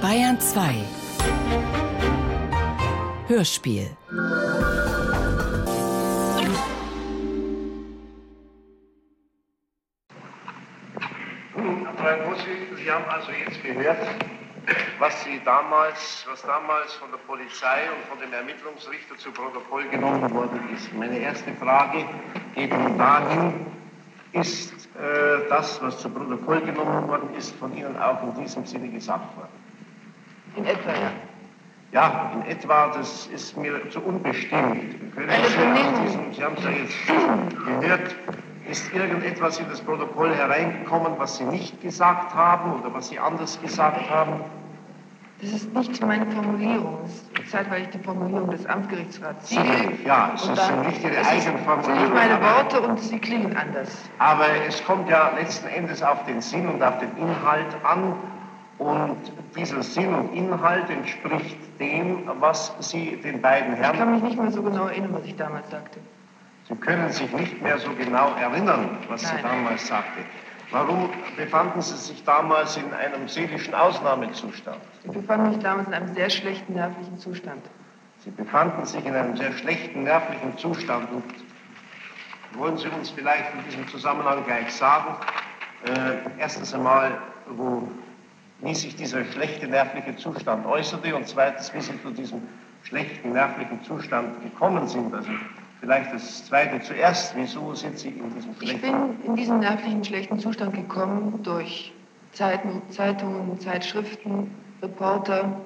Bayern 2 Hörspiel Sie haben also jetzt gehört, was Sie damals, was damals von der Polizei und von dem Ermittlungsrichter zu Protokoll genommen worden ist. Meine erste Frage geht nun dahin, ist äh, das, was zu Protokoll genommen worden ist, von Ihnen auch in diesem Sinne gesagt worden? In etwa, ja. Ja, in etwa, das ist mir zu unbestimmt. Können Sie, diesem, Sie haben es ja jetzt gehört, ist irgendetwas in das Protokoll hereingekommen, was Sie nicht gesagt haben oder was Sie anders gesagt haben? Das ist nicht meine Formulierung, das ist zeitweilig die Formulierung des Amtsgerichtsrats. Sie, Ja, es dann- nicht Ihre es Eigenformulierung, sind nicht meine Worte und sie klingen anders. Aber es kommt ja letzten Endes auf den Sinn und auf den Inhalt an. Und dieser Sinn und Inhalt entspricht dem, was Sie den beiden Ich kann Herren. mich nicht mehr so genau erinnern, was ich damals sagte. Sie können sich nicht mehr so genau erinnern, was Sie Nein. damals sagte. Warum befanden Sie sich damals in einem seelischen Ausnahmezustand? Ich befand mich damals in einem sehr schlechten nervlichen Zustand. Sie befanden sich in einem sehr schlechten nervlichen Zustand. Und wollen Sie uns vielleicht in diesem Zusammenhang gleich sagen, äh, erstens einmal, wo, wie sich dieser schlechte nervliche Zustand äußerte und zweitens, wie Sie zu diesem schlechten nervlichen Zustand gekommen sind? Also vielleicht das Zweite zuerst, wieso sind Sie in diesem Ich schlechten... bin in diesen nervlichen schlechten Zustand gekommen durch Zeiten, Zeitungen, Zeitschriften, Reporter,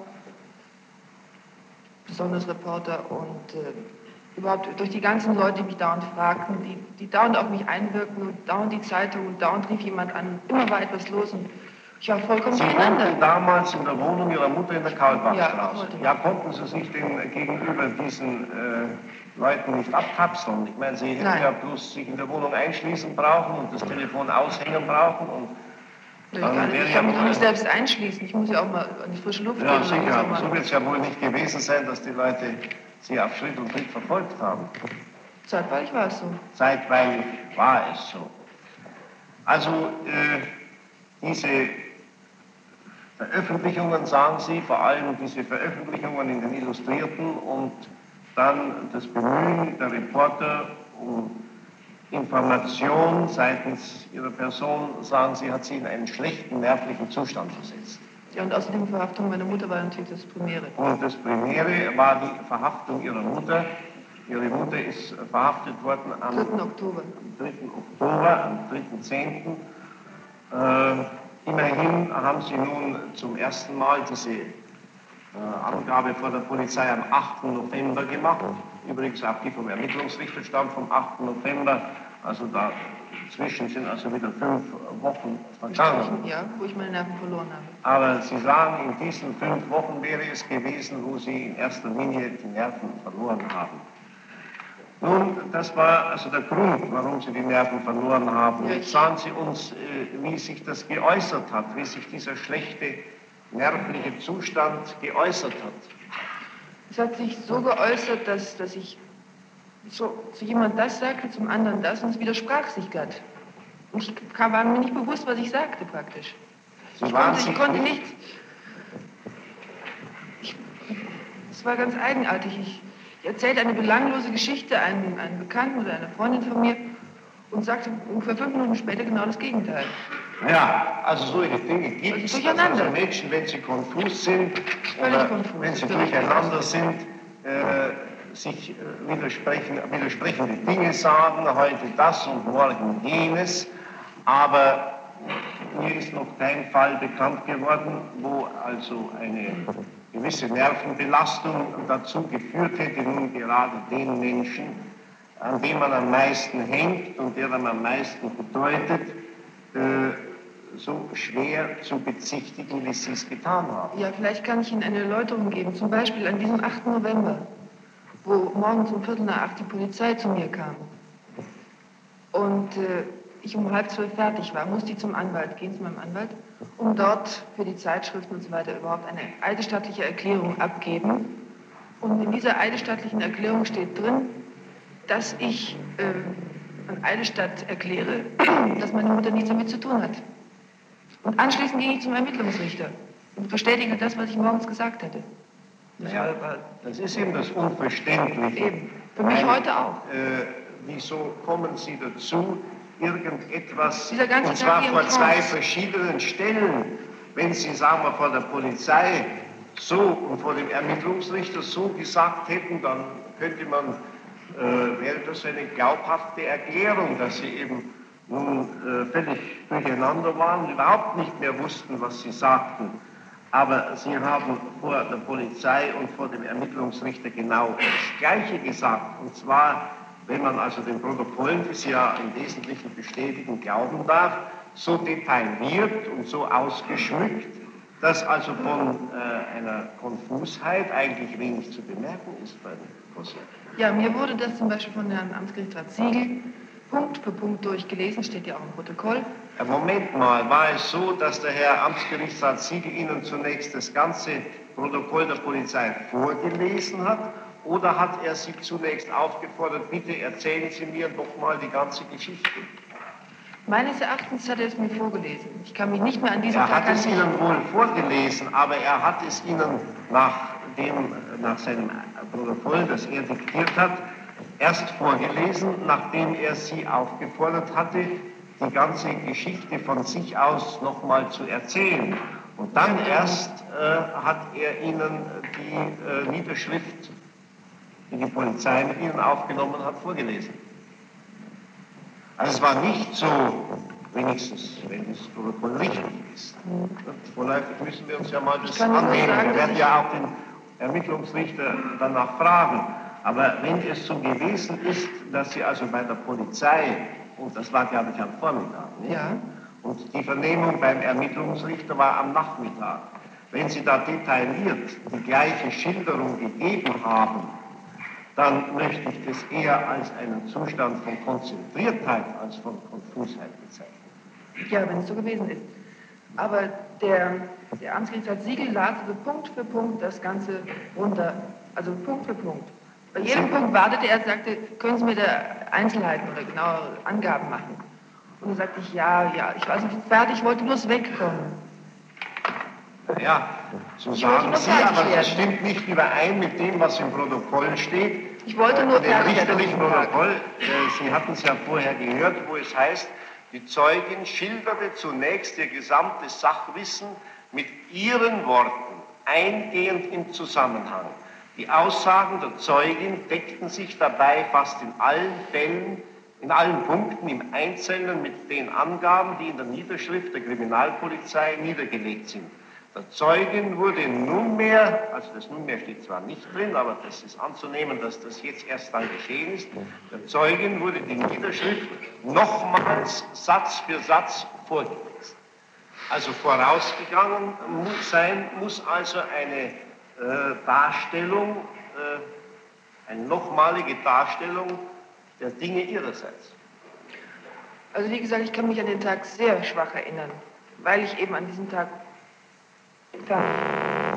besonders Reporter und äh, überhaupt durch die ganzen Leute, die mich dauernd fragten, die, die dauernd auf mich einwirkten und dauernd die Zeitung und dauernd rief jemand an, immer war etwas los und ich war vollkommen Sie wohnten damals in der Wohnung Ihrer Mutter in der Karlbachstraße. Ja, Ja, konnten Sie sich denn gegenüber diesen äh, Leuten nicht abkapseln? Ich meine, Sie hätten Nein. ja bloß sich in der Wohnung einschließen brauchen und das Telefon aushängen brauchen. Und, Ich kann, ich kann mich nicht selbst einschließen. Ich muss ja auch mal an die frische Luft ja, gehen. sicher, mal- so wird es ja wohl nicht gewesen sein, dass die Leute Sie auf Schritt und Tritt verfolgt haben. Zeitweilig war es so. Zeitweilig war es so. Also äh, diese Veröffentlichungen, sagen Sie, vor allem diese Veröffentlichungen in den Illustrierten und dann das Bemühen der Reporter um Information seitens Ihrer Person, sagen Sie, hat Sie in einen schlechten nervlichen Zustand versetzt. Ja, und außerdem die Verhaftung meiner Mutter war natürlich das Primäre. Und das Primäre war die Verhaftung Ihrer Mutter. Ihre Mutter ist verhaftet worden am 3. Oktober. am 3. Oktober, am 3.10. Äh, immerhin haben Sie nun zum ersten Mal diese äh, Angabe vor der Polizei am 8. November gemacht. Übrigens auch die vom Ermittlungsrichter stammt vom 8. November. Also dazwischen sind also wieder fünf Wochen vergangen. Ja, wo ich meine Nerven verloren habe. Aber Sie sagen, in diesen fünf Wochen wäre es gewesen, wo Sie in erster Linie die Nerven verloren haben. Nun, das war also der Grund, warum Sie die Nerven verloren haben. Ja, Jetzt sagen Sie uns, äh, wie sich das geäußert hat, wie sich dieser schlechte nervliche Zustand geäußert hat. Es hat sich so geäußert, dass, dass ich so, zu jemand das sagte, zum anderen das und es widersprach sich glatt. Und ich kam, war mir nicht bewusst, was ich sagte praktisch. Sie Ich konnte, ich konnte nicht- nicht. Ich, es war ganz eigenartig. Ich, ich erzählte eine belanglose Geschichte einem, einem Bekannten oder einer Freundin von mir und sagte ungefähr fünf Minuten später genau das Gegenteil. Ja, also solche Dinge gibt es, dass also Menschen, wenn sie konfus sind oder konfus, wenn sie durcheinander sind, äh, sich äh, widersprechen, widersprechende Dinge sagen, heute das und morgen jenes. Aber mir ist noch kein Fall bekannt geworden, wo also eine gewisse Nervenbelastung dazu geführt hätte, nun gerade den Menschen, an dem man am meisten hängt und der einem am meisten bedeutet, äh, so schwer zu bezichtigen, wie Sie es getan haben. Ja, vielleicht kann ich Ihnen eine Erläuterung geben. Zum Beispiel an diesem 8. November, wo morgens um Viertel nach acht die Polizei zu mir kam und äh, ich um halb zwölf fertig war, musste ich zum Anwalt gehen, zu meinem Anwalt, um dort für die Zeitschriften und so weiter überhaupt eine eidesstattliche Erklärung abgeben. Und in dieser eidesstattlichen Erklärung steht drin, dass ich äh, an Eidesstadt erkläre, dass meine Mutter nichts damit zu tun hat. Und anschließend ging ich zum Ermittlungsrichter und bestätigte das, was ich morgens gesagt hatte. Das, ja, das ist eben das Unverständliche. Eben. Für mich Weil, heute auch. Äh, wieso kommen Sie dazu, irgendetwas, und zwar vor zwei verschiedenen Stellen, wenn Sie, sagen wir, vor der Polizei so und vor dem Ermittlungsrichter so gesagt hätten, dann könnte man, äh, wäre das eine glaubhafte Erklärung, dass Sie eben nun äh, völlig durcheinander waren, überhaupt nicht mehr wussten, was Sie sagten. Aber Sie haben vor der Polizei und vor dem Ermittlungsrichter genau das Gleiche gesagt. Und zwar, wenn man also den Protokollen, die Sie ja im Wesentlichen bestätigen, glauben darf, so detailliert und so ausgeschmückt, dass also von äh, einer Konfusheit eigentlich wenig zu bemerken ist bei den Kosovo. Ja, mir wurde das zum Beispiel von Herrn Amtsgerichtsrat Siegel Punkt für Punkt durchgelesen, steht ja auch im Protokoll. Moment mal, war es so, dass der Herr Amtsgerichtsrat Siegel Ihnen zunächst das ganze Protokoll der Polizei vorgelesen hat? Oder hat er Sie zunächst aufgefordert, bitte erzählen Sie mir doch mal die ganze Geschichte? Meines Erachtens hat er es mir vorgelesen. Ich kann mich nicht mehr an diesen er Tag Er hat es Ihnen wohl vorgelesen, aber er hat es Ihnen nach, dem, nach seinem Protokoll, das er diktiert hat, erst vorgelesen, nachdem er Sie aufgefordert hatte, die ganze Geschichte von sich aus nochmal zu erzählen. Und dann erst äh, hat er Ihnen die äh, Niederschrift, die die Polizei mit Ihnen aufgenommen hat, vorgelesen. Also es war nicht so, wenigstens, wenn das Protokoll richtig ist. Vorläufig müssen wir uns ja mal das annehmen. wir werden ja auch den Ermittlungsrichter danach fragen. Aber wenn es so gewesen ist, dass Sie also bei der Polizei, und das war glaube ich am Vormittag, nicht? Ja. und die Vernehmung beim Ermittlungsrichter war am Nachmittag, wenn Sie da detailliert die gleiche Schilderung gegeben haben, dann möchte ich das eher als einen Zustand von Konzentriertheit als von Konfusheit bezeichnen. Ja, wenn es so gewesen ist. Aber der, der Amtsgerichtsrat Siegel las also Punkt für Punkt das Ganze runter, also Punkt für Punkt. Bei jedem Punkt wartete er, sagte, können Sie mir da Einzelheiten oder genauere Angaben machen? Und dann sagte ich, ja, ja, ich war so fertig, ich wollte bloß wegkommen. Ja, so ich sagen Sie, aber das stimmt nicht überein mit dem, was im Protokoll steht. Ich wollte nur äh, Dem richterlichen Protokoll, äh, Sie hatten es ja vorher gehört, wo es heißt, die Zeugin schilderte zunächst ihr gesamtes Sachwissen mit ihren Worten, eingehend im Zusammenhang. Die Aussagen der Zeugin deckten sich dabei fast in allen Fällen, in allen Punkten im Einzelnen mit den Angaben, die in der Niederschrift der Kriminalpolizei niedergelegt sind. Der Zeugin wurde nunmehr, also das nunmehr steht zwar nicht drin, aber das ist anzunehmen, dass das jetzt erst dann geschehen ist, der Zeugin wurde die Niederschrift nochmals Satz für Satz vorgelesen. Also vorausgegangen sein, muss also eine Darstellung, äh, eine nochmalige Darstellung der Dinge ihrerseits. Also wie gesagt, ich kann mich an den Tag sehr schwach erinnern, weil ich eben an diesem Tag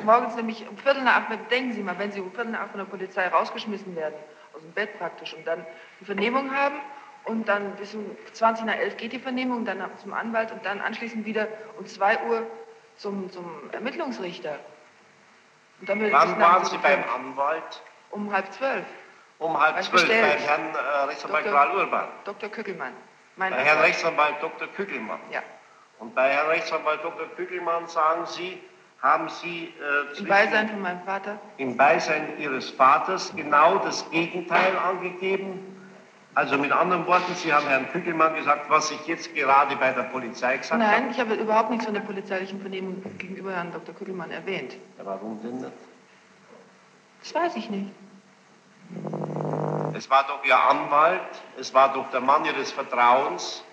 morgens nämlich um Viertel nach acht, denken Sie mal, wenn Sie um Viertel nach acht von der Polizei rausgeschmissen werden, aus dem Bett praktisch, und dann die Vernehmung haben und dann bis um 20 nach 11 geht die Vernehmung, dann zum Anwalt und dann anschließend wieder um 2 Uhr zum, zum Ermittlungsrichter. Wann waren Sie beim Anwalt? Um halb zwölf. Um halb zwölf, beim Herrn äh, Rechtsanwalt Karl Urban? Dr. Kückelmann. Mein bei Herrn Rechtsanwalt Dr. Kückelmann? Ja. Und bei Herrn Rechtsanwalt Dr. Kückelmann sagen Sie, haben Sie äh, im Beisein von meinem Vater? Im Beisein Ihres Vaters genau das Gegenteil angegeben? Also mit anderen Worten, Sie haben Herrn Kückelmann gesagt, was ich jetzt gerade bei der Polizei gesagt habe? Nein, ich habe überhaupt nichts von der polizeilichen Vernehmung gegenüber Herrn Dr. Kückelmann erwähnt. Ja, warum denn nicht? Das weiß ich nicht. Es war doch Ihr Anwalt, es war doch der Mann Ihres Vertrauens.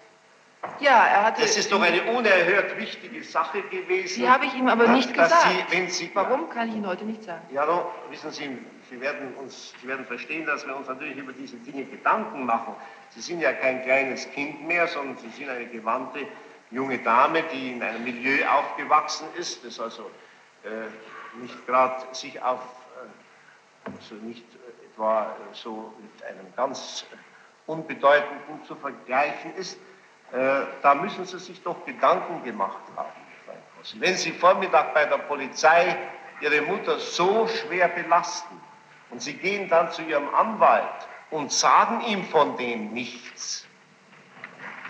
Ja, er hatte. Das ist doch eine unerhört wichtige Sache gewesen. Die habe ich ihm aber nicht gesagt. Sie, Sie, Warum, kann ich Ihnen heute nicht sagen. Ja, no, wissen Sie, Sie werden, uns, Sie werden verstehen, dass wir uns natürlich über diese Dinge Gedanken machen. Sie sind ja kein kleines Kind mehr, sondern Sie sind eine gewandte junge Dame, die in einem Milieu aufgewachsen ist, das also äh, nicht gerade sich auf, äh, also nicht äh, etwa so mit einem ganz Unbedeutenden zu vergleichen ist. Äh, da müssen Sie sich doch Gedanken gemacht haben. Wenn Sie Vormittag bei der Polizei Ihre Mutter so schwer belasten und Sie gehen dann zu Ihrem Anwalt und sagen ihm von dem nichts,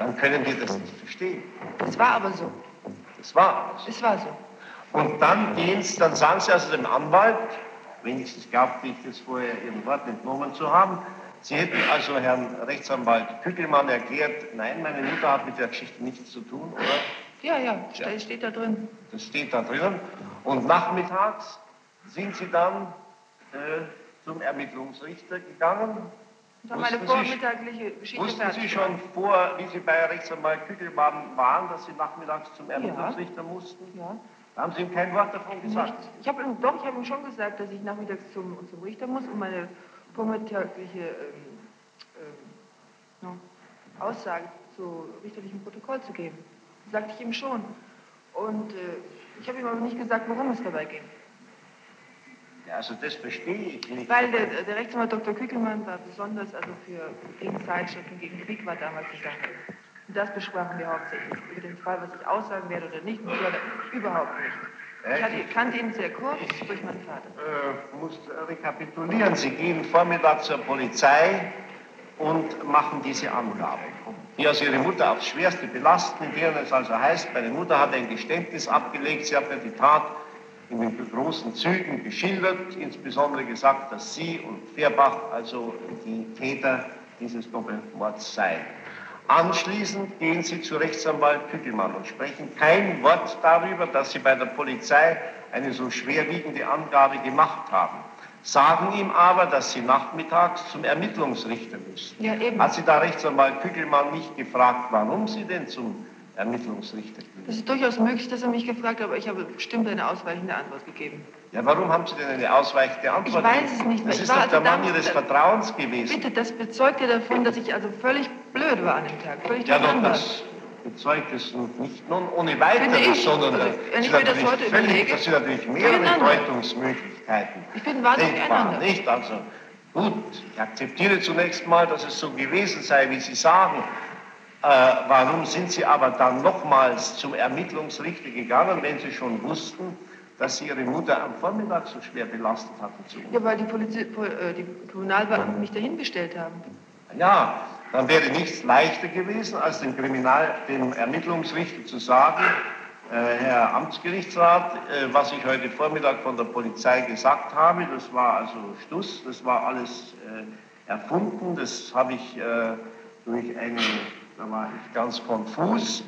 dann können wir das nicht verstehen. Das war aber so. Das war so. Es war so. Und dann gehen Sie, dann sagen Sie also dem Anwalt, wenigstens glaubte ich das vorher Ihrem Wort entnommen zu haben, Sie hätten also Herrn Rechtsanwalt Kügelmann erklärt, nein, meine Mutter hat mit der Geschichte nichts zu tun, oder? Ja, ja, Ja. steht, steht da drin. Das steht da drinnen. Und nachmittags sind Sie dann äh, zum Ermittlungsrichter gegangen. Das war meine Wussten Sie- vormittagliche Geschichte Wussten. Sie schon vor, wie Sie bei Rechtsanwalt Kügelmann waren, dass Sie nachmittags zum Ermittlungsrichter mussten? Ja. Da haben Sie ihm kein Wort davon gesagt. Nicht. Ich habe ihm, doch, ich habe ihm schon gesagt, dass ich nachmittags zum, zum Richter muss, um meine vormittagliche ähm, ähm, no, Aussage zu richterlichem Protokoll zu geben. Das sagte ich ihm schon. Und äh, ich habe ihm aber nicht gesagt, worum es dabei ging. Ja, also das verstehe ich nicht. Weil der, der Rechtsanwalt Dr. Kügelmann war besonders also für gegen Zeitschriften, gegen Krieg war damals die Sache. Und das besprachen wir hauptsächlich. Über den Fall, was ich aussagen werde oder nicht, weiter, überhaupt nicht. Ich hatte, kannte ihn sehr kurz durch meinen Vater. äh, muss rekapitulieren. Sie gehen Vormittag zur Polizei und machen diese Angabe, die also Ihre Mutter aufs Schwerste belasten, in deren es also heißt, meine Mutter hat ein Geständnis abgelegt, sie hat mir die Tat in den großen Zügen geschildert, insbesondere gesagt, dass Sie und Fehrbach also die Täter dieses Doppelmords seien. Anschließend gehen Sie zu Rechtsanwalt Kügelmann und sprechen kein Wort darüber, dass Sie bei der Polizei eine so schwerwiegende Angabe gemacht haben. Sagen ihm aber, dass Sie nachmittags zum Ermittlungsrichter müssen. Ja, eben. Hat Sie da Rechtsanwalt Kügelmann nicht gefragt, warum Sie denn zum Ermittlungsrichter gehen? Es ist durchaus möglich, dass er mich gefragt hat, aber ich habe bestimmt eine ausweichende Antwort gegeben. Ja, warum haben Sie denn eine ausweichende Antwort? Ich weiß es nicht mehr. Das Ich ist doch der Mann Ihres Vertrauens gewesen. Bitte, das bezeugt ja davon, dass ich also völlig blöd war an dem Tag. Völlig Ja, doch, das bezeugt es nicht nun ohne weiteres, sondern Also, äh, wenn ich mir das natürlich heute völlig, überlege, das sind natürlich mehrere. Deutungsmöglichkeiten. Ich bin wahnsinnig Denkbar, nicht? Also, gut, ich akzeptiere zunächst mal, dass es so gewesen sei, wie Sie sagen. Äh, warum sind Sie aber dann nochmals zum Ermittlungsrichter gegangen, wenn Sie schon wussten, dass Sie Ihre Mutter am Vormittag so schwer belastet hatten? Zu Ja, weil die, Polizi Po- äh, die Kriminalbeamten mich dahin bestellt haben. Ja, dann wäre nichts leichter gewesen, als dem Kriminal, dem Ermittlungsrichter zu sagen, äh, Herr Amtsgerichtsrat, äh, was ich heute Vormittag von der Polizei gesagt habe, das war also Stuss, das war alles äh, erfunden, das habe ich äh, durch eine, da war ich ganz konfus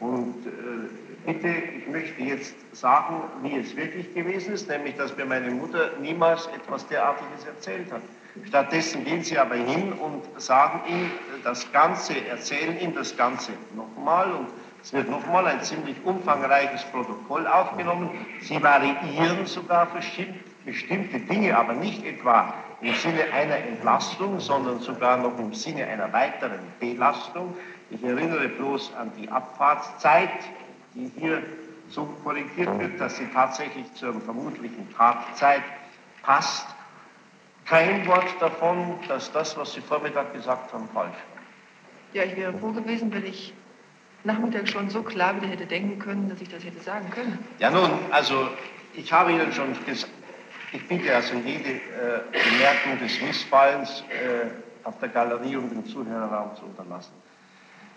und äh, bitte, ich möchte jetzt sagen, wie es wirklich gewesen ist, nämlich, dass mir meine Mutter niemals etwas derartiges erzählt hat. Stattdessen gehen Sie aber hin und sagen ihm das Ganze, erzählen ihm das Ganze nochmal und es wird nochmal ein ziemlich umfangreiches Protokoll aufgenommen. Sie variieren sogar bestimmte Dinge, aber nicht etwa im Sinne einer Entlastung, sondern sogar noch im Sinne einer weiteren Belastung. Ich erinnere bloß an die Abfahrtszeit, die hier so korrigiert wird, dass sie tatsächlich zur vermutlichen Tatzeit passt. Kein Wort davon, dass das, was Sie Vormittag gesagt haben, falsch war. Ja, ich wäre froh gewesen, wenn ich Nachmittag schon so klar wieder hätte denken können, dass ich das hätte sagen können. Ja nun, also ich habe Ihnen schon gesagt, ich bitte also jede äh, Bemerkung des Missfallens äh, auf der Galerie und im Zuhörerraum zu unterlassen.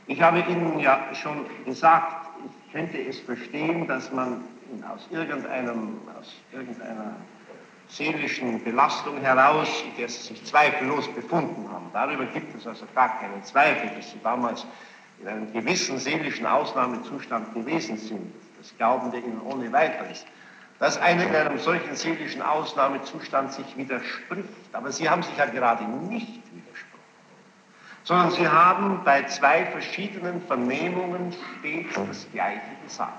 Ich habe Ihnen ja schon gesagt, ich könnte es verstehen, dass man aus, irgendeinem, aus irgendeiner seelischen Belastung heraus, in der Sie sich zweifellos befunden haben, darüber gibt es also gar keinen Zweifel, dass Sie damals in einem gewissen seelischen Ausnahmezustand gewesen sind. Das glauben wir Ihnen ohne weiteres. Dass einer in einem solchen seelischen Ausnahmezustand sich widerspricht, aber Sie haben sich ja gerade nicht widersprochen, sondern Sie haben bei zwei verschiedenen Vernehmungen stets das Gleiche gesagt.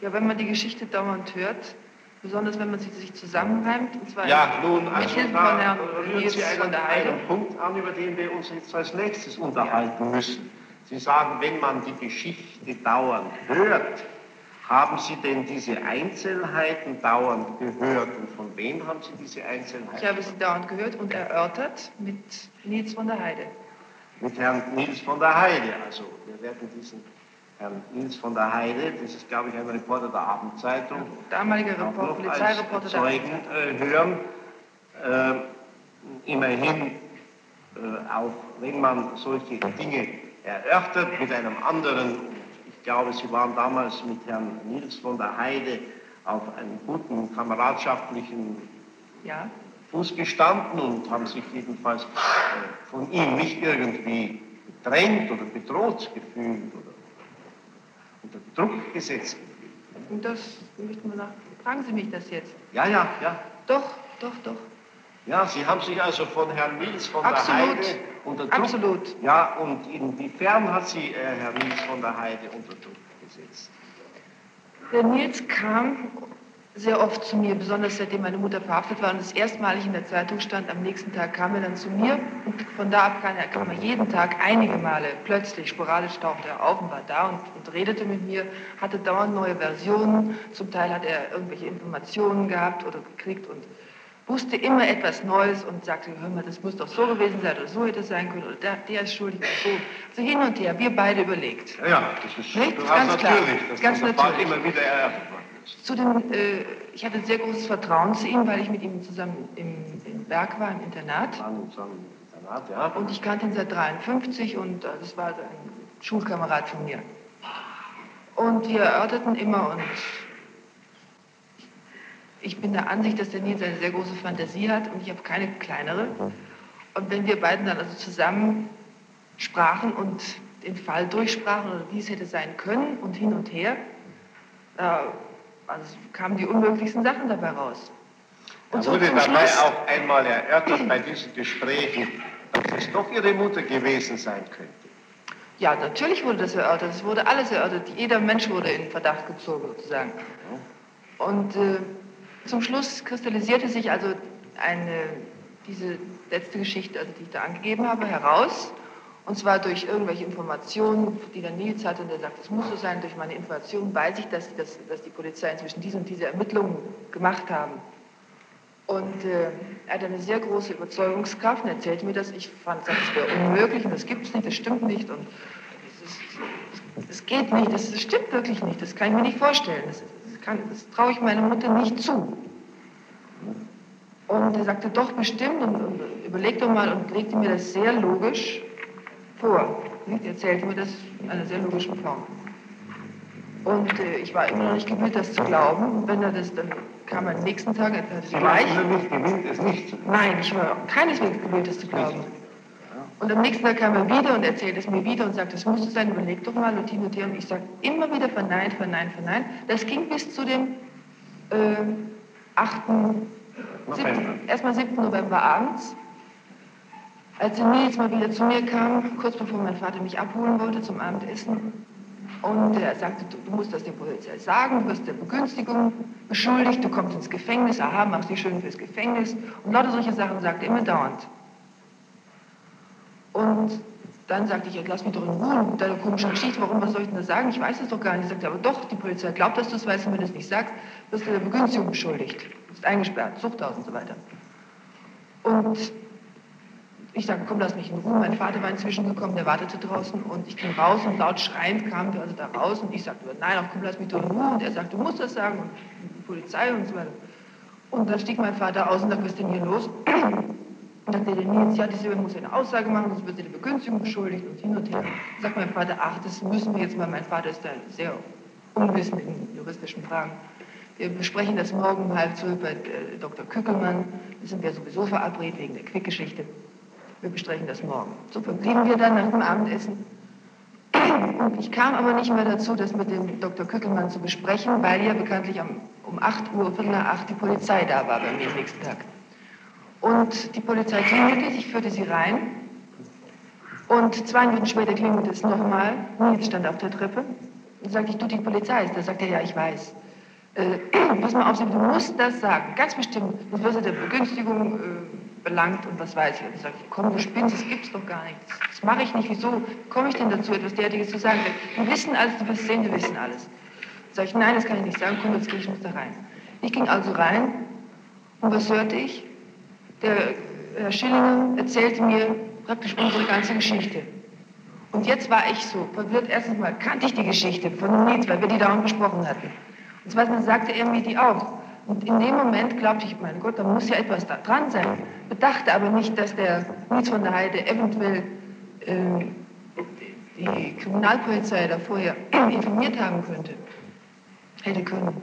Ja, wenn man die Geschichte dauernd hört, besonders wenn man sie sich zusammenreimt, und zwar Ja, nun, mit also Hilfe von Herrn Nils Sie von einen, der Heide. einen Punkt an, über den wir uns jetzt als nächstes unterhalten müssen. Sie sagen, wenn man die Geschichte dauernd hört, haben Sie denn diese Einzelheiten dauernd gehört? Und von wem haben Sie diese Einzelheiten? Ich habe sie dauernd gehört und erörtert mit Nils von der Heide. Mit Herrn Nils von der Heide. Also wir werden diesen Herrn Nils von der Heide, das ist, glaube ich, ein Reporter der Abendzeitung, Damaliger auch Report, Polizeireporter Zeugen äh, hören. Äh, immerhin, äh, auch wenn man solche Dinge erörtert mit einem anderen, glaube, Sie waren damals mit Herrn Nils von der Heide auf einem guten kameradschaftlichen Ja, Fuß gestanden und haben sich jedenfalls äh, von ihm nicht irgendwie bedrängt oder bedroht gefühlt oder unter Druck gesetzt gefühlt. und das möchten wir nach. Fragen Sie mich das jetzt? Ja, ja, ja. Doch, doch, doch. Ja, Sie haben sich also von Herrn Nils von Absolut. der Heide unter Druck... Absolut. Ja, und inwiefern hat Sie äh, Herr Nils von der Heide unter Druck gesetzt? Der Nils kam sehr oft zu mir, besonders seitdem meine Mutter verhaftet war und es erstmalig in der Zeitung stand. Am nächsten Tag kam er dann zu mir und von da ab kam er, kam er jeden Tag einige Male plötzlich, sporadisch tauchte er auf und war da und, und redete mit mir, hatte dauernd neue Versionen. Zum Teil hat er irgendwelche Informationen gehabt oder gekriegt und wusste immer etwas Neues und sagte, hör mal, das muss doch so gewesen sein oder so hätte es sein können oder der, der ist schuldig oder so. So hin und her, wir beide überlegt. Ja, ja, das ist Nicht? durchaus Ganz klar. natürlich, dass Ganz dieser Fall natürlich. immer wieder erörtert worden ist. Zudem, äh, ich hatte sehr großes Vertrauen zu ihm, weil ich mit ihm zusammen im, im Berg war, im Internat. Waren so ein Internat, ja. Und ich kannte ihn seit 53 und äh, das war ein Schulkamerad von mir. Und wir erörterten immer und ich bin der Ansicht, dass der Nils eine sehr große Fantasie hat und ich habe keine kleinere. Und wenn wir beiden dann also zusammen sprachen und den Fall durchsprachen oder wie es hätte sein können und hin und her, da also kamen die unmöglichsten Sachen dabei raus. Da so wurde dabei Schluss- auch einmal erörtert bei diesen Gesprächen, dass es doch Ihre Mutter gewesen sein könnte. Ja, natürlich wurde das erörtert. Es wurde alles erörtert. Jeder Mensch wurde in Verdacht gezogen, sozusagen. Und äh, zum Schluss kristallisierte sich also eine, diese letzte Geschichte, also die ich da angegeben habe, heraus. Und zwar durch irgendwelche Informationen, die der Nils hatte. Und er sagt, es muss so sein, durch meine Informationen weiß ich, dass, dass, dass die Polizei inzwischen diese und diese Ermittlungen gemacht haben. Und äh, er hat eine sehr große Überzeugungskraft und erzählte mir das. Ich fand, das wäre unmöglich und das gibt es nicht, das stimmt nicht und das, ist, das geht nicht, das, das stimmt wirklich nicht, das kann ich mir nicht vorstellen. Das, das, kann- das traue ich meiner Mutter nicht zu. Und er sagte, doch bestimmt und, und überleg doch mal und legte mir das sehr logisch vor. Nicht? Er erzählte mir das in einer sehr logischen Form. Und äh, ich war immer noch nicht gewillt, das zu glauben. Und wenn er das, dann kam er am nächsten Tag, er hatte Sie gleich. nicht gewillt, es nicht zu tun. Nein, ich war keineswegs gewillt, das zu glauben. Und am nächsten Tag kam er wieder und erzählte es mir wieder und sagte, es musste sein, überleg doch mal und hin und her. Und ich sagte immer wieder verneint, verneint, verneint. Das ging bis zu dem äh, 8. November. 7., erstmal 7. November abends, als der Nils mal wieder zu mir kam, kurz bevor mein Vater mich abholen wollte zum Abendessen. Und er sagte, du, du musst das der Polizei sagen, du wirst der Begünstigung beschuldigt, du kommst ins Gefängnis, aha, machst dich schön fürs Gefängnis. Und lauter solche Sachen sagte er immer dauernd. Und dann sagte ich, lass mich doch in Ruhe mit deiner komischen Geschichte, warum, was soll ich denn da sagen? Ich weiß es doch gar nicht. Er sagte, aber doch, die Polizei glaubt, dass du es weißt und wenn du es nicht sagst, wirst du der Begünstigung beschuldigt. Bist eingesperrt, Zuchthaus und so weiter. Und ich sagte, komm, lass mich in Ruhe. Mein Vater war inzwischen gekommen, der wartete draußen und ich ging raus und laut schreiend kamen wir also da raus und ich sagte, nein, ach komm, lass mich doch in Ruhe. Und er sagte, du musst das sagen und die Polizei und so weiter. Und dann stieg mein Vater aus und sagte, was ist denn hier los? Und dann sagte der Nils, ja, die Silber muss eine Aussage machen, sonst wird sie der Begünstigung beschuldigt und hin und her. Sagt mein Vater, ach, das müssen wir jetzt mal, mein Vater ist da sehr unwissend in juristischen Fragen. Wir besprechen das morgen um halb zwölf bei äh, Dr. Kückelmann. Da sind wir sowieso verabredet wegen der Quickgeschichte. Wir besprechen das morgen. So verblieben wir dann nach dem Abendessen. Und ich kam aber nicht mehr dazu, das mit dem Dr. Kückelmann zu besprechen, weil ja bekanntlich um 8 Uhr, Viertel nach 8 die Polizei da war bei mir am nächsten Tag. Und die Polizei klingelte, ich führte sie rein. Und zwei Minuten später klingelte es nochmal. Nils stand auf der Treppe. Und sagte ich, du, die Polizei ist da. Sagte er, ja, ich weiß. Äh, pass mal auf, du musst das sagen. Ganz bestimmt. Das wirst du der Begünstigung äh, belangt und was weiß ich. Und ich sagte, komm, du spinnst, das gibt's doch gar nicht. Das, mache ich nicht. Wieso komme ich denn dazu, etwas derartiges zu sagen? Wir wissen alles, du wirst sehen, wir wissen alles. Sag ich, nein, das kann ich nicht sagen. Komm, jetzt gehe ich muss da rein. Ich ging also rein. Und was hörte ich? Der Herr Schillinger erzählte mir praktisch unsere ganze Geschichte. Und jetzt war ich so verwirrt. Erstens mal kannte ich die Geschichte von Nils, weil wir die dauernd besprochen hatten. Und zweitens sagte er mir die auch. Und in dem Moment glaubte ich, mein Gott, da muss ja etwas da dran sein. Bedachte aber nicht, dass der Nils von der Heide eventuell äh, die Kriminalpolizei da vorher informiert haben könnte. Hätte können.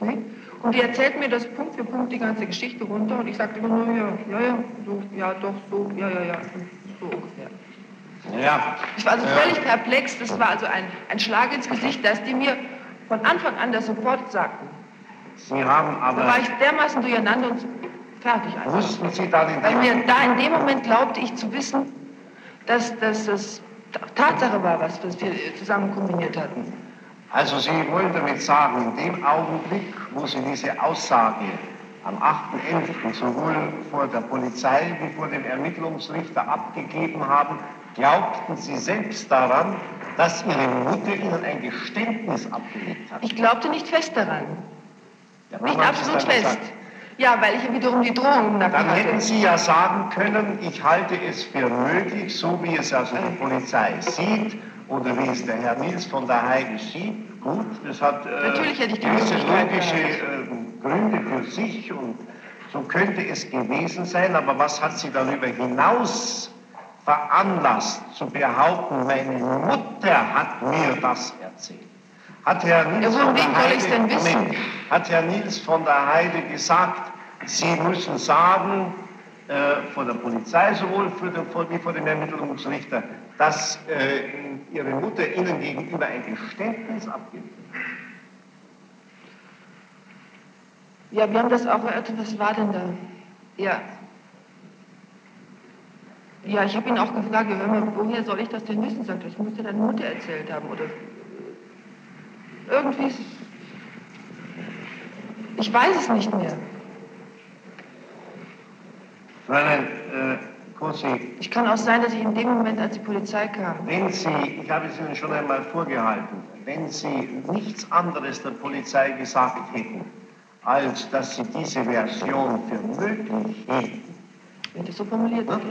Okay? Und die erzählt mir das Punkt für Punkt die ganze Geschichte runter und ich sagte immer nur, ja, ja, ja, so, ja, doch, so, ja, ja, ja, so ungefähr. Ja. Ich war also völlig perplex, das war also ein, ein Schlag ins Gesicht, dass die mir von Anfang an das sofort sagten. Sie haben aber... Da war ich dermaßen durcheinander und fertig einfach. Wussten Sie dann in Weil mir da in dem Moment glaubte ich zu wissen, dass, dass das Tatsache war, was wir zusammen kombiniert hatten. Also Sie wollen damit sagen, in dem Augenblick, wo Sie diese Aussage am 8.11. sowohl vor der Polizei wie vor dem Ermittlungsrichter abgegeben haben, glaubten Sie selbst daran, dass Ihre Mutter Ihnen ein Geständnis abgelegt hat? Ich glaubte nicht fest daran. Ja, Nicht absolut fest. gesagt? Ja, weil ich wiederum die Drohung nach Dann hatte. hätten Sie ja sagen können, ich halte es für möglich, so wie es also die Polizei sieht oder wie es der Herr Nils von der Heide sieht. Gut, das hat äh, Natürlich hätte ich die gewisse logische äh, Gründe für sich und so könnte es gewesen sein, aber was hat Sie darüber hinaus veranlasst zu behaupten, meine Mutter hat mir das erzählt? Hat Herr Nils, Ja, von, der Heide, denn wissen? Moment, hat Herr Nils von der Heide gesagt, Sie müssen sagen, äh, vor der Polizei sowohl für den, wie vor dem Ermittlungsrichter, dass äh, Ihre Mutter Ihnen gegenüber ein Geständnis abgibt. Ja, wir haben das auch erörtert. Was war denn da? Ja. Ja, ich habe ihn auch gefragt, hör mal, woher soll ich das denn wissen? Sagt er, das muss dir deine Mutter erzählt haben. Oder irgendwie. ist- Ich weiß es nicht mehr. Fräulein äh, Kossi, Ich kann auch sein, dass ich in dem Moment, als die Polizei kam, wenn Sie, ich habe es Ihnen schon einmal vorgehalten, wenn Sie nichts anderes der Polizei gesagt hätten, als dass Sie diese Version für möglich hielten, wenn das so formuliert wird, ja.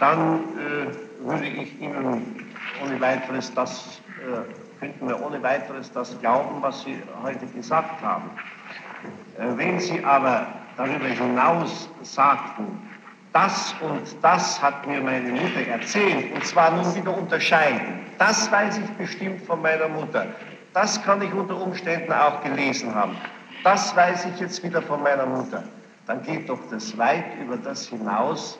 dann äh, würde ich Ihnen ohne weiteres das, äh, könnten wir ohne weiteres das glauben, was Sie heute gesagt haben. Äh, wenn Sie aber darüber hinaus sagten, das und das hat mir meine Mutter erzählt, und zwar nun wieder unterscheiden, das weiß ich bestimmt von meiner Mutter, das kann ich unter Umständen auch gelesen haben, das weiß ich jetzt wieder von meiner Mutter, dann geht doch das weit über das hinaus,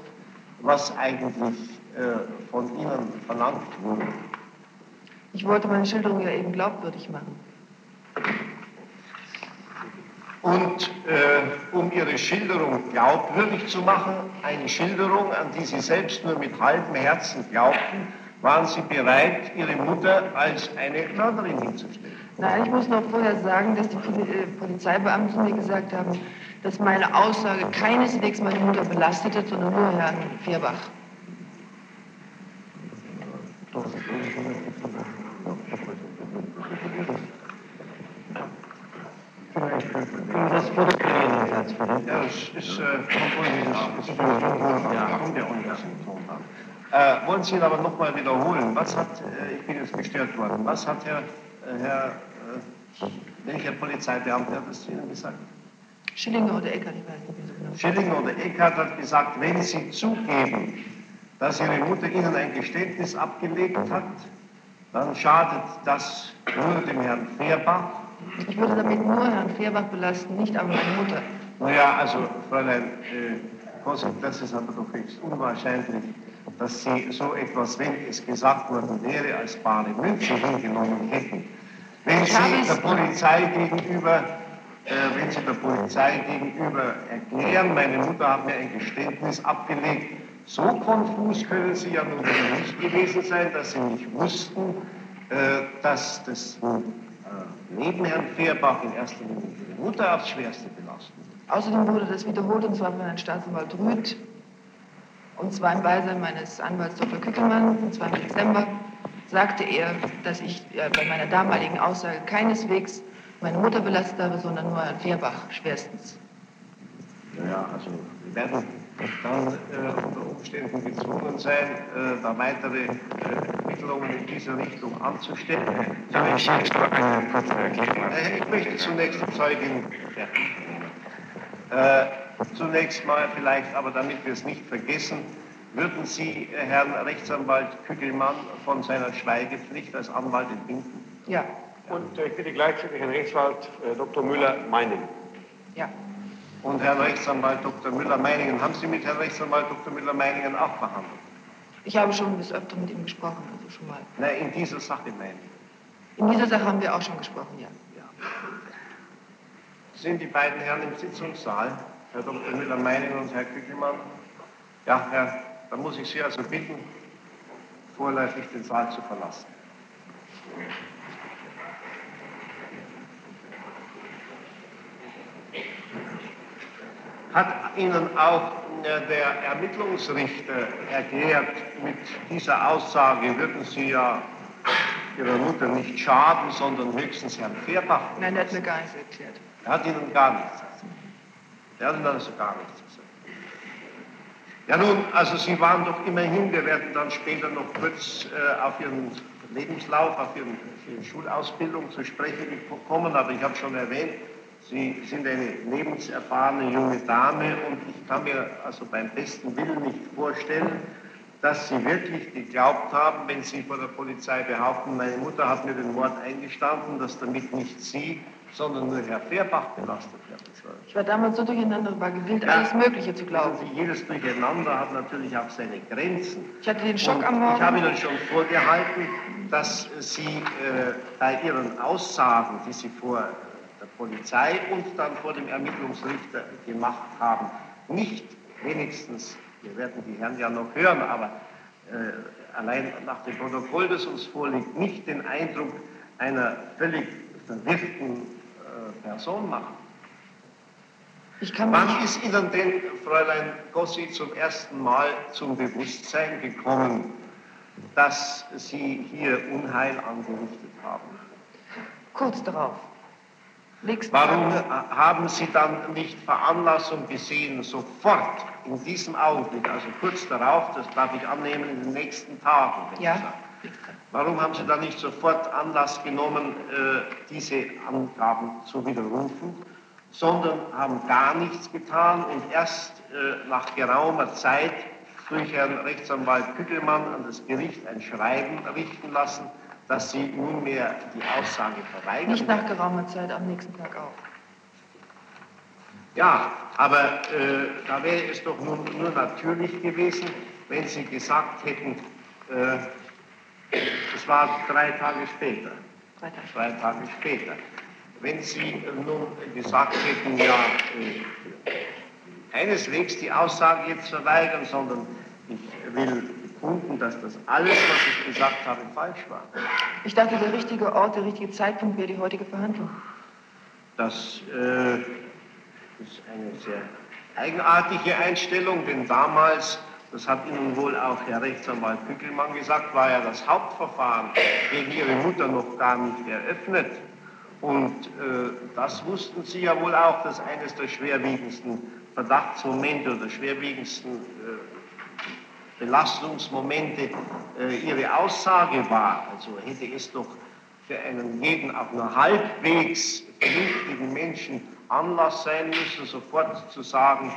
was eigentlich äh, von Ihnen verlangt wurde. Ich wollte meine Schilderung ja eben glaubwürdig machen. Und äh, um Ihre Schilderung glaubwürdig zu machen, eine Schilderung, an die Sie selbst nur mit halbem Herzen glaubten, waren Sie bereit, Ihre Mutter als eine Mörderin hinzustellen. Nein, ich muss noch vorher sagen, dass die äh, Polizeibeamten mir gesagt haben, dass meine Aussage keineswegs meine Mutter belastete, sondern nur Herrn Vierbach. Das wurde geregelt, bitte. Ja, es ist, äh, obwohl es ist, ja, kommt ja das. Äh, wollen Sie ihn aber nochmal wiederholen? Was hat, äh, ich bin jetzt gestört worden, was hat Herr, äh, Herr äh, welcher Polizeibeamte hat das zu Ihnen gesagt? Schillinger oder Eckert, ich weiß nicht genau. Schilling oder Eckhardt hat gesagt, wenn Sie zugeben, dass Ihre Mutter Ihnen ein Geständnis abgelegt hat, dann schadet das nur dem Herrn Fehrbach. Ich würde damit nur Herrn Vierbach belasten, nicht aber meine Mutter. Naja, also, Fräulein äh, das ist aber doch höchst unwahrscheinlich, dass Sie so etwas, wenn es gesagt worden wäre, als bare Münze hingenommen hätten. Wenn Sie der Polizei gegenüber, äh, wenn Sie der Polizei gegenüber erklären, meine Mutter hat mir ein Geständnis abgelegt, so konfus können Sie ja nun nicht gewesen sein, dass Sie nicht wussten, äh, dass das neben Herrn Fehrbach in erster Linie Ihre Mutter aufs Schwerste belastet. Außerdem wurde das wiederholt, und zwar von Herrn Staatsanwalt Rüth, und zwar im Beisein meines Anwalts Dr. Kückelmann, und zwar im Dezember, sagte er, dass ich äh, bei meiner damaligen Aussage keineswegs meine Mutter belastet habe, sondern nur Herrn Vierbach schwerstens. Ja, also wir werden dann äh, unter Umständen gezwungen sein, äh, da weitere äh, Ermittlungen in diese Richtung anzustellen. Eine kurze Erklärung. Äh, Ich möchte zunächst die Zeugin nehmen. Äh, zunächst mal vielleicht, aber damit wir es nicht vergessen, würden Sie äh, Herrn Rechtsanwalt Kügelmann von seiner Schweigepflicht als Anwalt entbinden? Ja, Und äh, ich bitte gleichzeitig Herrn Rechtsanwalt äh, Dr. Müller-Meining. ja. Und Herrn Rechtsanwalt Dr. Müller-Meiningen, haben Sie mit Herrn Rechtsanwalt Dr. Müller-Meiningen auch verhandelt? Ich habe schon des Öfteren mit ihm gesprochen, also schon mal. Nein, in dieser Sache meine ich. In dieser Sache haben wir auch schon gesprochen, ja. Sind die beiden Herren im Sitzungssaal, Herr Dr. Müller-Meiningen und Herr Kügelmann? Ja, Herr, dann muss ich Sie also bitten, vorläufig den Saal zu verlassen. Hat Ihnen auch äh, der Ermittlungsrichter erklärt, mit dieser Aussage würden Sie ja Ihrer Mutter nicht schaden, sondern höchstens Herrn Fehrbach Nein, der hat mir gar nichts erklärt. er hat Ihnen gar nichts gesagt. Er hat Ihnen also gar nichts gesagt. Ja nun, also Sie waren doch immerhin, wir werden dann später noch kurz äh, auf Ihren Lebenslauf, auf Ihren, auf Ihre Schulausbildung zu sprechen kommen, aber ich habe schon erwähnt, Sie sind eine lebenserfahrene junge Dame und ich kann mir also beim besten Willen nicht vorstellen, dass Sie wirklich geglaubt haben, wenn Sie vor der Polizei behaupten, meine Mutter hat mir den Mord eingestanden, dass damit nicht Sie, sondern nur Herr Fehrbach belastet werden soll. Ich war damals so durcheinander, war gewillt, Ja. alles Mögliche zu glauben. Sie, jedes Durcheinander hat natürlich auch seine Grenzen. Ich hatte den Schock Und am Morgen. Ich habe Ihnen schon vorgehalten, dass Sie äh, bei Ihren Aussagen, die Sie vor der Polizei und dann vor dem Ermittlungsrichter gemacht haben, nicht wenigstens, wir werden die Herren ja noch hören, aber äh, allein nach dem Protokoll, das uns vorliegt, nicht den Eindruck einer völlig verwirrten äh, Person machen. Wann ist Ihnen denn, Fräulein Gossi, zum ersten Mal zum Bewusstsein gekommen, dass Sie hier Unheil angerichtet haben? kurz darauf. Nächsten Warum haben Sie dann nicht Veranlassung gesehen, sofort in diesem Augenblick, also kurz darauf, das darf ich annehmen, in den nächsten Tagen? wenn Ja. ich sage. Warum haben Sie dann nicht sofort Anlass genommen, äh, diese Angaben zu widerrufen, sondern haben gar nichts getan und erst äh, nach geraumer Zeit durch Herrn Rechtsanwalt Kügelmann an das Gericht ein Schreiben richten lassen, dass Sie nunmehr die Aussage verweigern? Nicht nach geraumer Zeit, am nächsten Tag auch. Ja, aber äh, da wäre es doch nun, nur natürlich gewesen, wenn Sie gesagt hätten, äh, es war drei Tage später, Drei Tage. drei Tage später. Wenn Sie äh, nun gesagt hätten, ja, äh, keineswegs die Aussage jetzt verweigern, sondern ich will bekunden, dass das alles, was ich gesagt habe, falsch war. Ich dachte, der richtige Ort, der richtige Zeitpunkt wäre die heutige Verhandlung. Das äh, ist eine sehr eigenartige Einstellung, denn damals, das hat Ihnen wohl auch Herr Rechtsanwalt Pückelmann gesagt, war ja das Hauptverfahren gegen Ihre Mutter noch gar nicht eröffnet. Und äh, das wussten Sie ja wohl auch, dass eines der schwerwiegendsten Verdachtsmomente oder schwerwiegendsten äh, Belastungsmomente äh, Ihre Aussage war. Also hätte es doch für einen jeden auch nur halbwegs vernünftigen Menschen Anlass sein müssen, sofort zu sagen,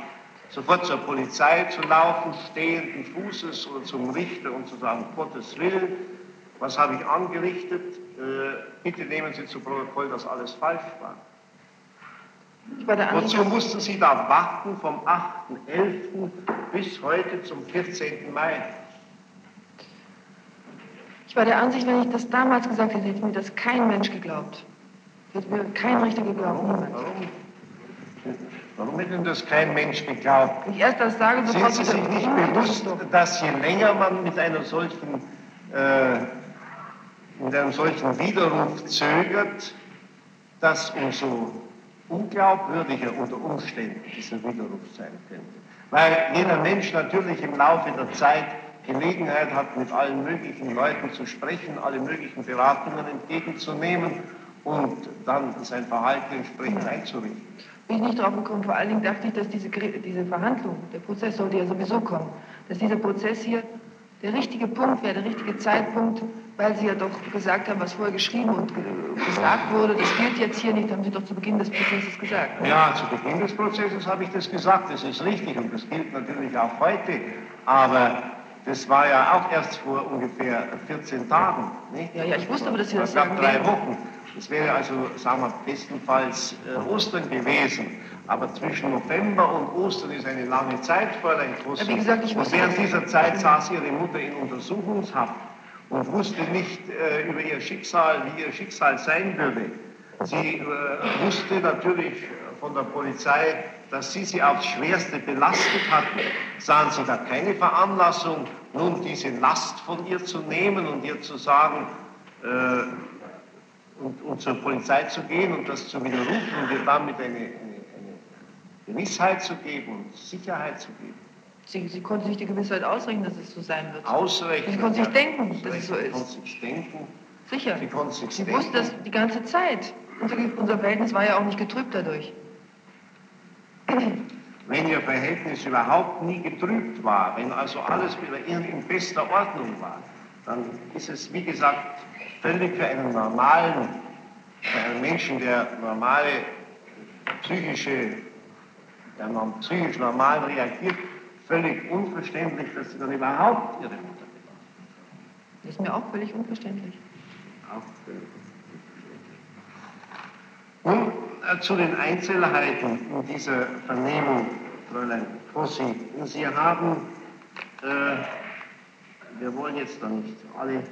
sofort zur Polizei zu laufen, stehenden Fußes oder zum Richter und zu sagen, Gottes Willen, was habe ich angerichtet? Äh, bitte nehmen Sie zu Protokoll, dass alles falsch war. Ich war der Ansicht, Wozu mussten Sie da warten vom 8.11. bis heute zum 14. Mai? ich war der Ansicht, wenn ich das damals gesagt hätte, hätte mir das kein Mensch geglaubt. Hätte mir kein Richter geglaubt. Warum? Warum hätte denn das kein Mensch geglaubt? Wenn ich erst das sage, Sind sofort Sie sich nicht bewusst, dass je länger man mit einer solchen, äh, mit einem solchen Widerruf zögert, dass umso unglaubwürdiger unter Umständen dieser Widerruf sein könnte? Weil jeder Mensch natürlich im Laufe der Zeit Gelegenheit hat, mit allen möglichen Leuten zu sprechen, alle möglichen Beratungen entgegenzunehmen und dann sein Verhalten entsprechend einzurichten. bin ich nicht drauf gekommen. Vor allen Dingen dachte ich, dass diese, diese Verhandlung, der Prozess sollte ja sowieso kommen, dass dieser Prozess hier der richtige Punkt wäre, der richtige Zeitpunkt, weil Sie ja doch gesagt haben, was vorher geschrieben und gesagt wurde, das gilt jetzt hier nicht, haben Sie doch zu Beginn des Prozesses gesagt. Ja, zu Beginn des Prozesses habe ich das gesagt, das ist richtig und das gilt natürlich auch heute, aber das war ja auch erst vor ungefähr 14 Tagen. Nicht? Ja, ja, ich wusste aber, dass Sie das sagen. drei. Wochen. Das wäre also, sagen wir, bestenfalls äh, Ostern gewesen. Aber zwischen November und Ostern ist eine lange Zeit, Fräulein. Ja, wie gesagt, ich und während dieser Zeit saß Ihre Mutter in Untersuchungshaft und wusste nicht äh, über ihr Schicksal, wie ihr Schicksal sein würde. Sie äh, wusste natürlich von der Polizei, dass sie sie aufs Schwerste belastet hatten. Sahen Sie da keine Veranlassung, nun diese Last von ihr zu nehmen und ihr zu sagen, äh, und, und zur Polizei zu gehen und das zu widerrufen und ihr damit eine, eine, eine Gewissheit zu geben und Sicherheit zu geben. Sie, Sie konnten sich die Gewissheit ausrechnen, dass es so sein wird. Ausrechnen. Sie konnten sich denken, dass es so Sie ist. konnten sich denken. Sicher. Sie konnten sich Sie denken. wussten das die ganze Zeit. Unser, unser Verhältnis war ja auch nicht getrübt dadurch. Wenn Ihr Verhältnis überhaupt nie getrübt war, wenn also alles Ihnen in bester Ordnung war, dann ist es, wie gesagt, völlig für einen normalen, für einen Menschen, der normale psychische, der norm- psychisch normal reagiert, völlig unverständlich, dass Sie dann überhaupt Ihre Mutter. Das ist mir auch völlig unverständlich. Auch völlig unverständlich. Nun äh, zu den Einzelheiten in dieser Vernehmung, Fräulein Krossi. Sie haben, äh, wir wollen jetzt da nicht alle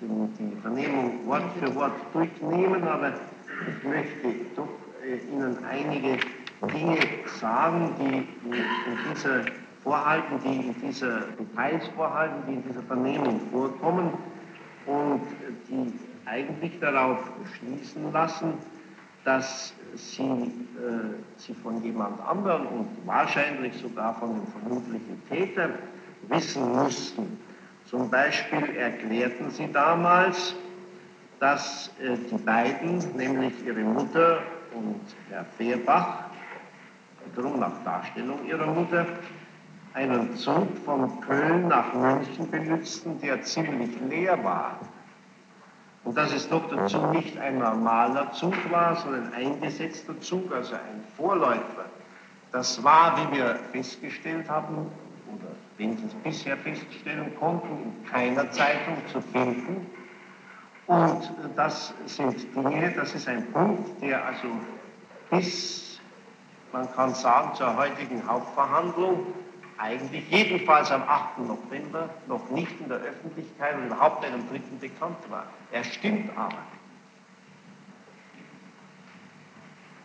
die, Vernehmung Wort für Wort durchnehmen, aber ich möchte doch äh, Ihnen einige Dinge sagen, die in dieser Vorhalten, die in dieser Details vorhalten, die in dieser Vernehmung vorkommen und die eigentlich darauf schließen lassen, dass sie äh, sie von jemand anderem und wahrscheinlich sogar von dem vermutlichen Täter wissen mussten. Zum Beispiel erklärten sie damals, dass äh, die beiden, nämlich ihre Mutter und Herr Fehrbach, darum nach Darstellung ihrer Mutter, einen Zug von Köln nach München benützten, der ziemlich leer war. Und dass es noch dazu nicht ein normaler Zug war, sondern ein eingesetzter Zug, also ein Vorläufer. Das war, wie wir festgestellt haben, wenigstens bisher feststellen konnten, in keiner Zeitung zu finden. Und das sind Dinge, das ist ein Punkt, der also bis, man kann sagen, zur heutigen Hauptverhandlung eigentlich jedenfalls am 8. November noch nicht in der Öffentlichkeit und überhaupt einem Dritten bekannt war. Er stimmt aber.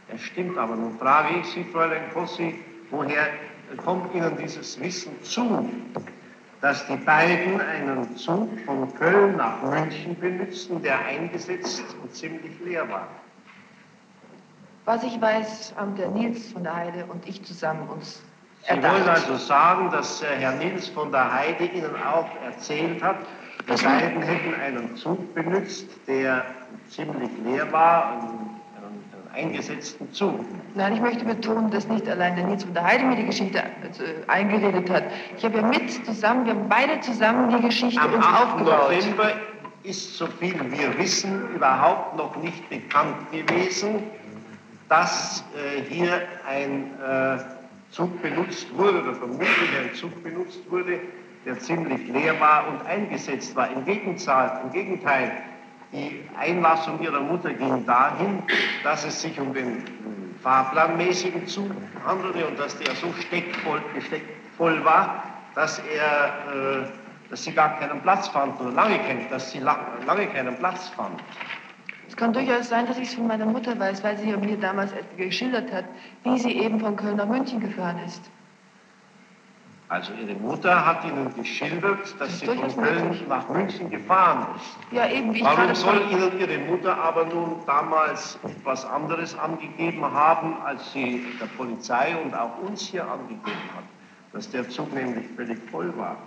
Er stimmt aber. Nun frage ich Sie, Fräulein Kossi, woher kommt Ihnen dieses Wissen zu, dass die beiden einen Zug von Köln nach München benutzten, der eingesetzt und ziemlich leer war? Was ich weiß, haben der Nils von der Heide und ich zusammen uns Sie wollen erdacht. also sagen, dass äh, Herr Nils von der Heide Ihnen auch erzählt hat, die beiden hätten einen Zug benutzt, der ziemlich leer war, einen eingesetzten Zug. Nein, ich möchte betonen, dass nicht allein der Nils von der Heide mir die Geschichte äh, eingeredet hat. Ich habe ja mit zusammen, wir haben beide zusammen die Geschichte Am uns 8. aufgebaut. November ist, so viel wir wissen, überhaupt noch nicht bekannt gewesen, dass äh, hier ein äh, Zug benutzt wurde oder vermutlich ein Zug benutzt wurde, der ziemlich leer war und eingesetzt war. Im Gegenteil, im Gegenteil die Einlassung ihrer Mutter ging dahin, dass es sich um den fahrplanmäßigen Zug handelte und dass der so steckvoll, gesteckvoll war, dass er, äh, dass sie gar keinen Platz fand oder lange, dass sie la lange keinen Platz fand. Es kann durchaus sein, dass ich es von meiner Mutter weiß, weil sie mir damals geschildert hat, wie sie eben von Köln nach München gefahren ist. Also ihre Mutter hat ihnen geschildert, dass ist sie von Köln nach München gefahren ist. Ja, eben, wie ich Warum gerade soll Ihnen Ihre Mutter aber nun damals etwas anderes angegeben haben, als sie der Polizei und auch uns hier angegeben hat? Dass der Zug nämlich völlig voll war.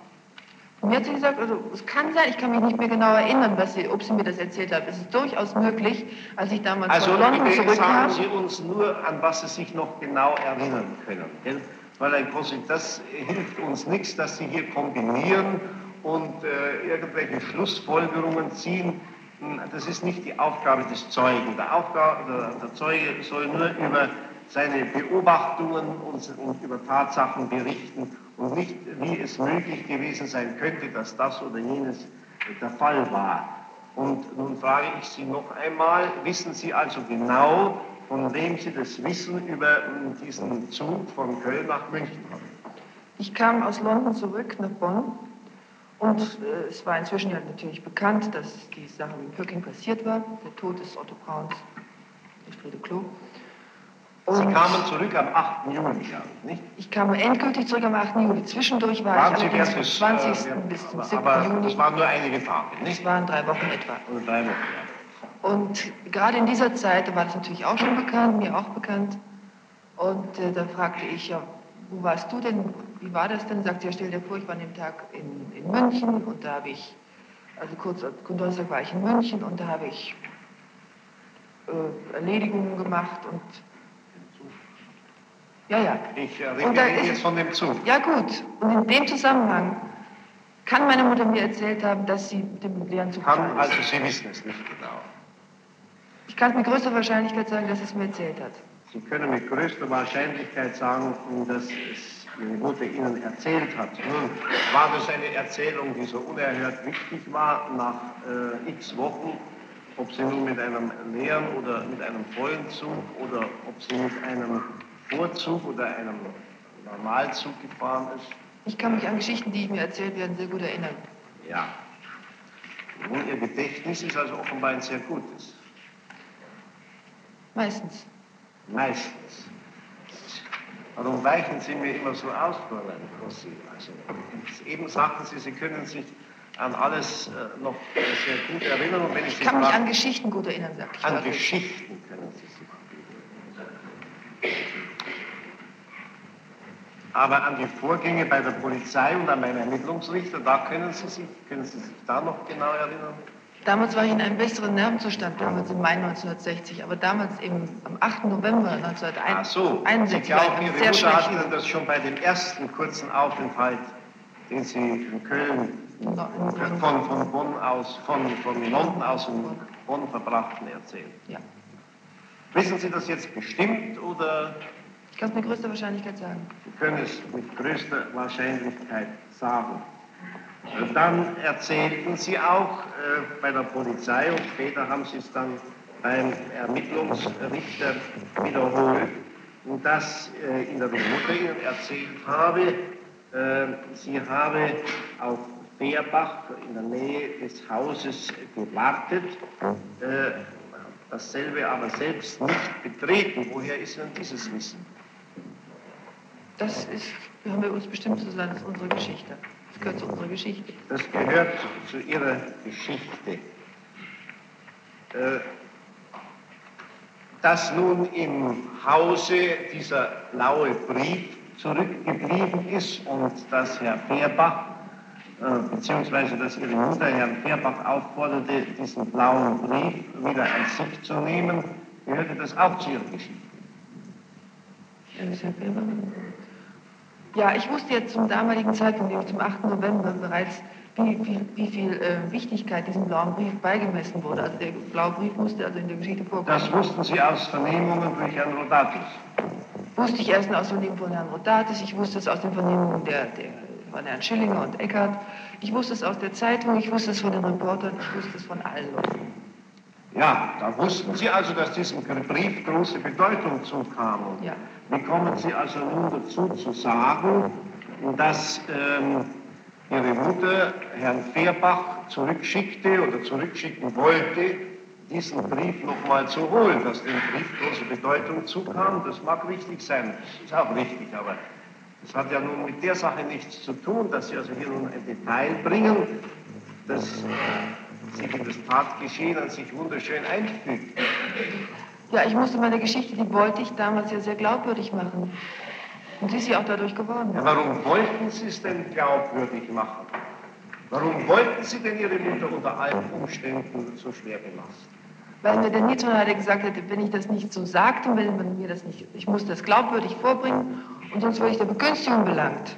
Und mir hat sie gesagt, also es kann sein, ich kann mich nicht mehr genau erinnern, was sie, ob sie mir das erzählt hat. Es ist durchaus möglich, als ich damals Also von London zurückkam. sagen Sie uns nur, an was Sie sich noch genau erinnern können. Gell? Weil ein Kossi, das hilft uns nichts, dass Sie hier kombinieren und äh, irgendwelche Schlussfolgerungen ziehen, das ist nicht die Aufgabe des Zeugen. Der, Aufgabe, der, der Zeuge soll nur über seine Beobachtungen und, und, über Tatsachen berichten und nicht, wie es möglich gewesen sein könnte, dass das oder jenes der Fall war. Und nun frage ich Sie noch einmal, wissen Sie also genau, von wem Sie das Wissen über diesen Zug von Köln nach München haben? Ich kam aus London zurück nach Bonn und äh, es war inzwischen ja natürlich bekannt, dass die Sache mit Pöcking passiert war, der Tod des Otto Brauns, Friede Klo. Und Sie kamen zurück am 8. Juli, nicht? Ich kam endgültig zurück am 8. Juli. Zwischendurch war waren ich Sie allerdings vom 20. Äh, bis zum 7. aber Juni. das waren nur einige Tage, nicht? Es waren drei Wochen etwa. Oder drei Wochen, ja. Und gerade in dieser Zeit, da war das natürlich auch schon bekannt, mir auch bekannt. Und äh, da fragte ich, ja, wo warst du denn? Wie war das denn? Sagt sie, ja, stell dir vor, ich war an dem Tag in, in München und da habe ich, also kurz am Donnerstag war ich in München und da habe ich äh, Erledigungen gemacht und ja, ja. Ich äh, rede ist- jetzt von dem Zug. Ja gut, und in dem Zusammenhang kann meine Mutter mir erzählt haben, dass sie mit dem leeren Zug Kann, gefahren also. Sie wissen es nicht genau. Ich kann mit größter Wahrscheinlichkeit sagen, dass es mir erzählt hat. Sie können mit größter Wahrscheinlichkeit sagen, dass es Ihre Mutter Ihnen erzählt hat. Nun, war das eine Erzählung, die so unerhört wichtig war nach äh, x Wochen, ob sie nun mit einem leeren oder mit einem vollen Zug oder ob sie mit einem Vorzug oder einem Normalzug gefahren ist? Ich kann mich an Geschichten, die mir erzählt werden, sehr gut erinnern. Ja. Nun, Ihr Gedächtnis ist also offenbar ein sehr gutes. Meistens. Meistens. Warum weichen Sie mir immer so aus, Fräulein Rossi? Also, eben sagten Sie, Sie können sich an alles äh, noch sehr gut erinnern. Und wenn ich Ich kann mich frage- an Geschichten gut erinnern, sagte ich. an. Geschichten können Sie sich Aber an die Vorgänge bei der Polizei und an meinen Ermittlungsrichter, da können Sie sich, können Sie sich da noch genau erinnern? Damals war ich in einem besseren Nervenzustand, damals im Mai 1960, aber damals eben am 8. November Ach so, Sie 1961 war ich glauben, Ihre sehr Mutter hat schlechten Ihnen das schon bei dem ersten kurzen Aufenthalt, den Sie in Köln No- in- von, von Bonn aus, von, von London aus in Bonn verbrachten, erzählt. Ja, Wissen Sie das jetzt bestimmt oder ich kann es mit größter Wahrscheinlichkeit sagen. Sie können es mit größter Wahrscheinlichkeit sagen? Dann erzählten Sie auch äh, bei der Polizei und später haben Sie es dann beim Ermittlungsrichter wiederholt, dass äh, die Mutter Ihnen erzählt habe, äh, sie habe auf Fehrbach in der Nähe des Hauses gewartet, äh, dasselbe aber selbst nicht betreten. Woher ist Ihnen dieses Wissen? Das ist, haben wir uns bestimmt zu sagen, das ist unsere Geschichte. Das gehört zu unserer Geschichte. Das gehört zu Ihrer Geschichte. Äh, Dass nun im Hause dieser blaue Brief zurückgeblieben ist und dass Herr Fehrbach, äh, beziehungsweise dass Ihre Mutter Herrn Fehrbach aufforderte, diesen blauen Brief wieder an sich zu nehmen, gehörte das auch zu Ihrer Geschichte. Ja, das ist ja selber. Ja, ich wusste jetzt zum damaligen Zeitpunkt, nämlich zum 8. November bereits, wie, wie, wie viel äh, Wichtigkeit diesem blauen Brief beigemessen wurde. Also der blaue Brief musste also in der Geschichte vorkommen. Das wussten Sie aus Vernehmungen durch Herrn Rodatus. wusste ich erst aus Vernehmungen von Herrn Rodatis, ich wusste es aus den Vernehmungen der, der, von Herrn Schillinger und Eckert, ich wusste es aus der Zeitung, ich wusste es von den Reportern, ich wusste es von allen Leuten. Ja, da wussten Sie also, dass diesem Brief große Bedeutung zukam. Ja. Wie kommen Sie also nun dazu zu sagen, dass ähm, Ihre Mutter Herrn Fehrbach zurückschickte oder zurückschicken wollte, diesen Brief nochmal zu holen, dass dem Brief große Bedeutung zukam? Das mag richtig sein, das ist auch richtig, aber das hat ja nun mit der Sache nichts zu tun, dass Sie also hier nun ein Detail bringen, das sich in das Tatgeschehen an sich wunderschön einfügt. Ja, ich musste meine Geschichte, die wollte ich damals ja sehr glaubwürdig machen. Und sie ist ja auch dadurch geworden. Ja, warum wollten Sie es denn glaubwürdig machen? Warum wollten Sie denn Ihre Mutter unter allen Umständen so schwer belasten? Weil mir der Nietzsche gesagt hätte, wenn ich das nicht so sagte, wenn man mir das nicht, ich muss das glaubwürdig vorbringen und sonst würde ich der Begünstigung belangt.